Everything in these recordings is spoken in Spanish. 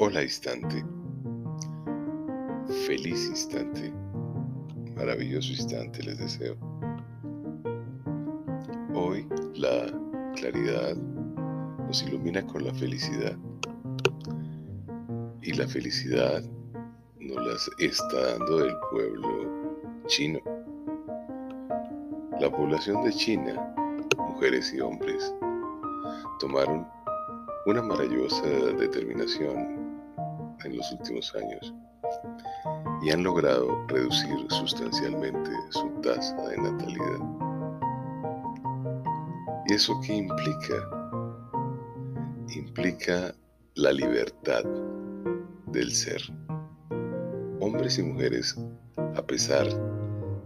Hola instante, feliz instante, maravilloso instante les deseo. Hoy la claridad nos ilumina con la felicidad y la felicidad nos las está dando el pueblo chino. La población de China, mujeres y hombres, tomaron una maravillosa determinación en los últimos años y han logrado reducir sustancialmente su tasa de natalidad. ¿Y eso qué implica? Implica la libertad del ser. Hombres y mujeres, a pesar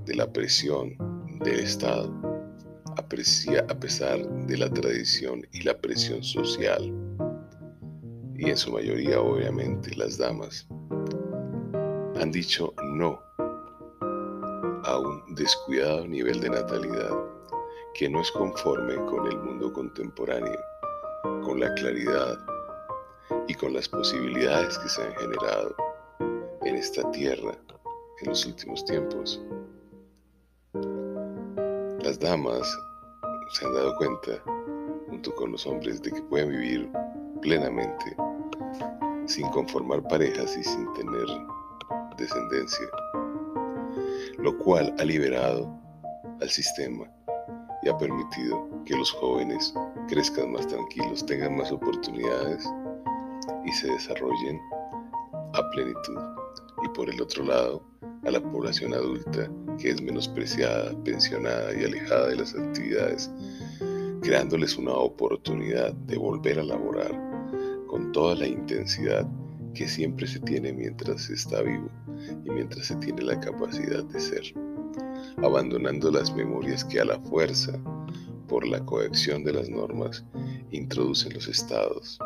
de la presión del Estado, a pesar de la tradición y la presión social, y en su mayoría obviamente las damas, han dicho no a un descuidado nivel de natalidad que no es conforme con el mundo contemporáneo, con la claridad y con las posibilidades que se han generado en esta tierra en los últimos tiempos. Las damas se han dado cuenta, junto con los hombres, de que pueden vivir plenamente sin conformar parejas y sin tener descendencia, lo cual ha liberado al sistema y ha permitido que los jóvenes crezcan más tranquilos, tengan más oportunidades y se desarrollen a plenitud. Y por el otro lado, a la población adulta que es menospreciada, pensionada y alejada de las actividades, creándoles una oportunidad de volver a laborar con toda la intensidad que siempre se tiene mientras se está vivo y mientras se tiene la capacidad de ser, abandonando las memorias que a la fuerza, por la coacción de las normas, introducen los estados.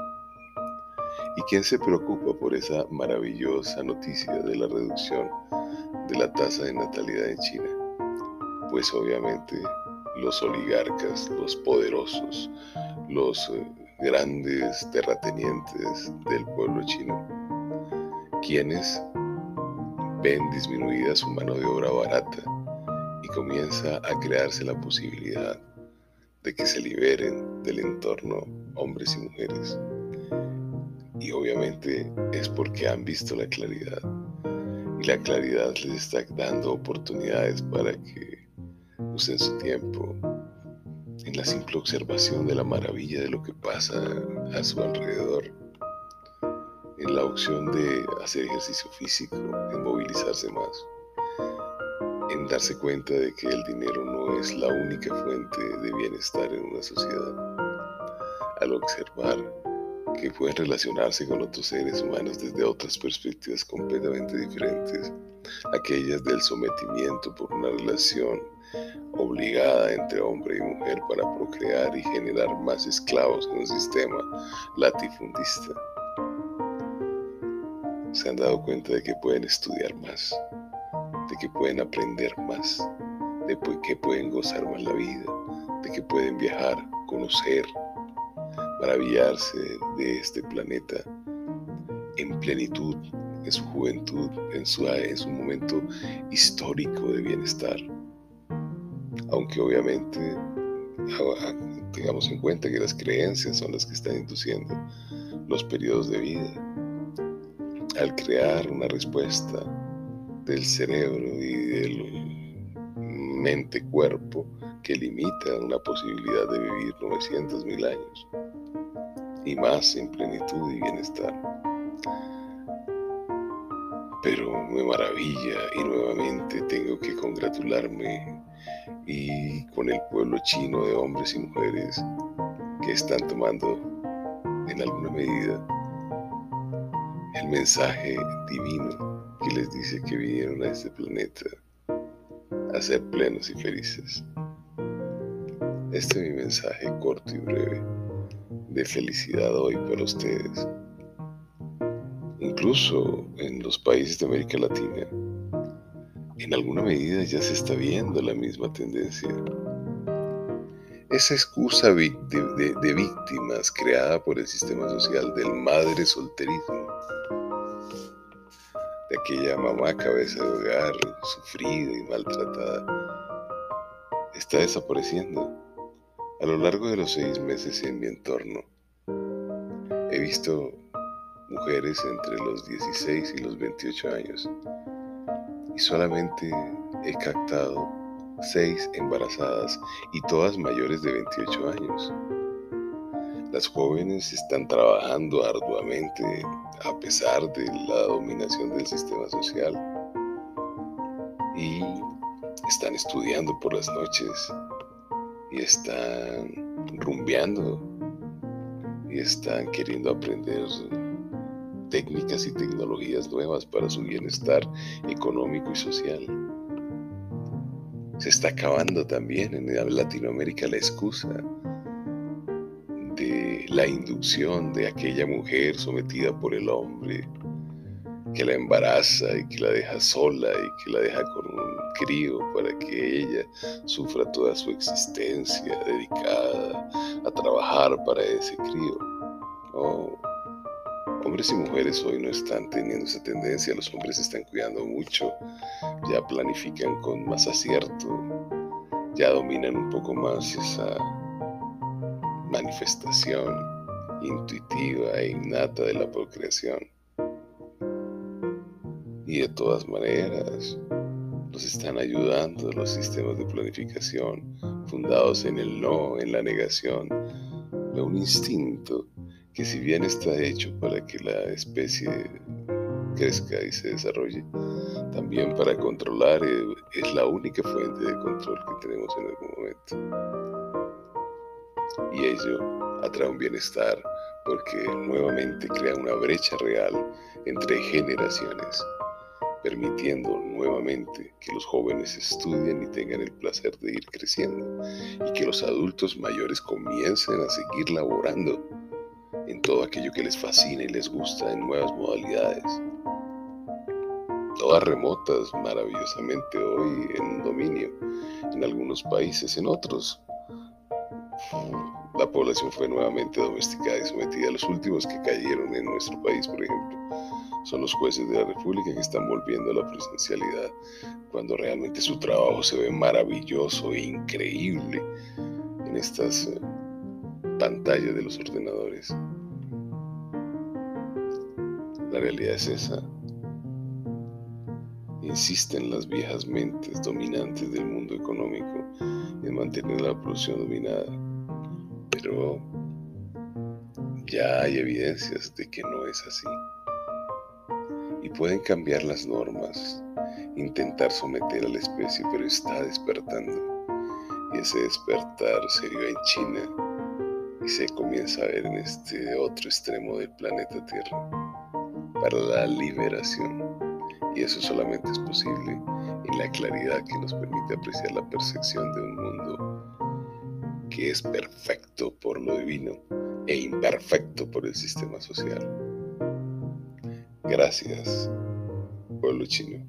¿Y quién se preocupa por esa maravillosa noticia de la reducción de la tasa de natalidad en China? Pues obviamente los oligarcas, los poderosos, los eh, grandes terratenientes del pueblo chino, quienes ven disminuida su mano de obra barata y comienza a crearse la posibilidad de que se liberen del entorno hombres y mujeres. Y obviamente es porque han visto la claridad y la claridad les está dando oportunidades para que usen su tiempo en la simple observación de la maravilla de lo que pasa a su alrededor, en la opción de hacer ejercicio físico, en movilizarse más, en darse cuenta de que el dinero no es la única fuente de bienestar en una sociedad, al observar que pueden relacionarse con otros seres humanos desde otras perspectivas completamente diferentes, aquellas del sometimiento por una relación obligada entre hombre y mujer para procrear y generar más esclavos en un sistema latifundista. Se han dado cuenta de que pueden estudiar más, de que pueden aprender más, de que pueden gozar más la vida, de que pueden viajar, conocer, maravillarse de este planeta en plenitud, en su juventud, en su, en su momento histórico de bienestar aunque obviamente tengamos en cuenta que las creencias son las que están induciendo los periodos de vida. Al crear una respuesta del cerebro y del mente-cuerpo que limita una posibilidad de vivir 900 mil años y más en plenitud y bienestar. Pero me maravilla y nuevamente tengo que congratularme y con el pueblo chino de hombres y mujeres que están tomando en alguna medida el mensaje divino que les dice que vinieron a este planeta a ser plenos y felices. Este es mi mensaje corto y breve de felicidad hoy para ustedes. Incluso en los países de América Latina en alguna medida ya se está viendo la misma tendencia. Esa excusa de, víctimas creada por el sistema social del madre solterismo aquella mamá cabeza de hogar, sufrida y maltratada, está desapareciendo. A lo largo de los seis meses en mi entorno, he visto mujeres entre los 16 y los 28 años y solamente he captado seis embarazadas y todas mayores de 28 años. Las jóvenes están trabajando arduamente a pesar de la dominación del sistema social y están estudiando por las noches y están rumbeando y están queriendo aprender técnicas y tecnologías nuevas para su bienestar económico y social. Se está acabando también en Latinoamérica la excusa de la inducción de aquella mujer sometida por el hombre que la embaraza y que la deja sola y que la deja con un crío para que ella sufra toda su existencia dedicada a trabajar para ese crío. Hombres y mujeres hoy no están teniendo esa tendencia, los hombres están cuidando mucho, ya planifican con más acierto, ya dominan un poco más esa manifestación intuitiva e innata de la procreación. Y de todas maneras, nos están ayudando los sistemas de planificación fundados en el no, en la negación, de un instinto que si bien está hecho para que la especie crezca y se desarrolle, también para controlar eh, es la única fuente de control que tenemos en algún momento. Y ello atrae un bienestar porque nuevamente crea una brecha real entre generaciones, permitiendo nuevamente que los jóvenes estudien y tengan el placer de ir creciendo y que los adultos mayores comiencen a seguir laborando en todo aquello que les fascina y les gusta en nuevas modalidades. Todas remotas maravillosamente hoy en dominio, en algunos países, en otros. La población fue nuevamente domesticada y sometida. Los últimos que cayeron en nuestro país, por ejemplo, son los jueces de la República que están volviendo a la presencialidad cuando realmente su trabajo se ve maravilloso e increíble en estas eh, pantallas de los ordenadores. La realidad es esa. Insisten las viejas mentes dominantes del mundo económico en mantener la producción dominada. Pero ya hay evidencias de que no es así. Y pueden cambiar las normas, intentar someter a la especie, pero está despertando. Y ese despertar se dio en China y se comienza a ver en este otro extremo del planeta Tierra para la liberación. Y eso solamente es posible en la claridad que nos permite apreciar la percepción de un mundo que es perfecto por lo divino e imperfecto por el sistema social. Gracias, pueblo chino.